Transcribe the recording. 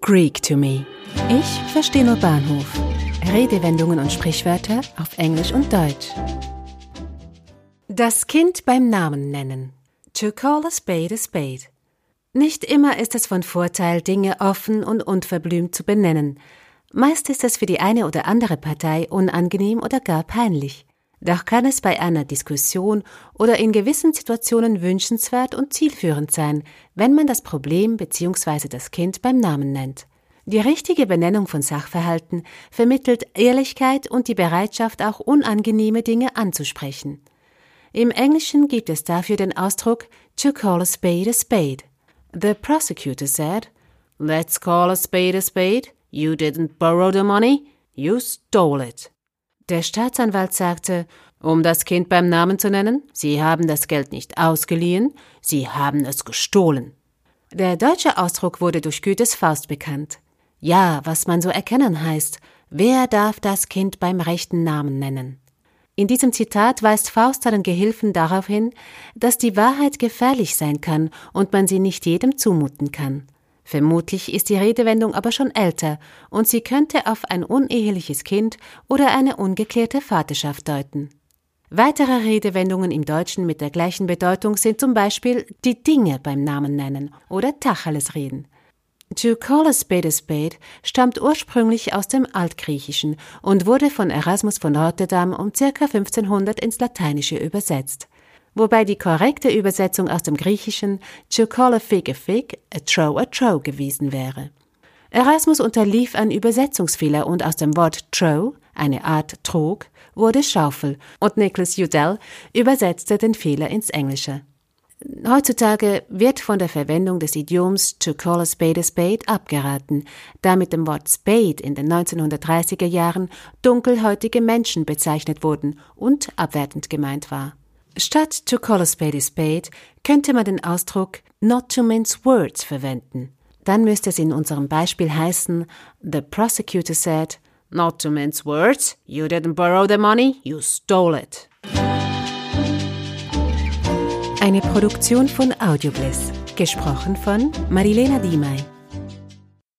Greek to me. Ich verstehe nur Bahnhof. Redewendungen und Sprichwörter auf Englisch und Deutsch. Das Kind beim Namen nennen. To call a spade a spade. Nicht immer ist es von Vorteil, Dinge offen und unverblümt zu benennen. Meist ist es für die eine oder andere Partei unangenehm oder gar peinlich. Doch kann es bei einer Diskussion oder in gewissen Situationen wünschenswert und zielführend sein, wenn man das Problem bzw. das Kind beim Namen nennt. Die richtige Benennung von Sachverhalten vermittelt Ehrlichkeit und die Bereitschaft, auch unangenehme Dinge anzusprechen. Im Englischen gibt es dafür den Ausdruck to call a spade a spade. The prosecutor said, Let's call a spade a spade. You didn't borrow the money, you stole it. Der Staatsanwalt sagte, um das Kind beim Namen zu nennen, Sie haben das Geld nicht ausgeliehen, Sie haben es gestohlen. Der deutsche Ausdruck wurde durch Goethes Faust bekannt. Ja, was man so erkennen heißt, wer darf das Kind beim rechten Namen nennen? In diesem Zitat weist Faust seinen Gehilfen darauf hin, dass die Wahrheit gefährlich sein kann und man sie nicht jedem zumuten kann. Vermutlich ist die Redewendung aber schon älter und sie könnte auf ein uneheliches Kind oder eine ungeklärte Vaterschaft deuten. Weitere Redewendungen im Deutschen mit der gleichen Bedeutung sind zum Beispiel die Dinge beim Namen nennen oder Tacheles reden. To call a spade a spade stammt ursprünglich aus dem Altgriechischen und wurde von Erasmus von Rotterdam um ca. 1500 ins Lateinische übersetzt wobei die korrekte Übersetzung aus dem Griechischen to call a fig a fig, a throw a throw gewesen wäre. Erasmus unterlief ein Übersetzungsfehler und aus dem Wort throw, eine Art Trog, wurde Schaufel und Nicholas Udell übersetzte den Fehler ins Englische. Heutzutage wird von der Verwendung des Idioms to call a spade a spade abgeraten, da mit dem Wort spade in den 1930er Jahren dunkelhäutige Menschen bezeichnet wurden und abwertend gemeint war. Statt to call a spade a spade könnte man den Ausdruck not to mince words verwenden. Dann müsste es in unserem Beispiel heißen, the prosecutor said, not to mince words, you didn't borrow the money, you stole it. Eine Produktion von Audiobliss, gesprochen von Marilena Diemey.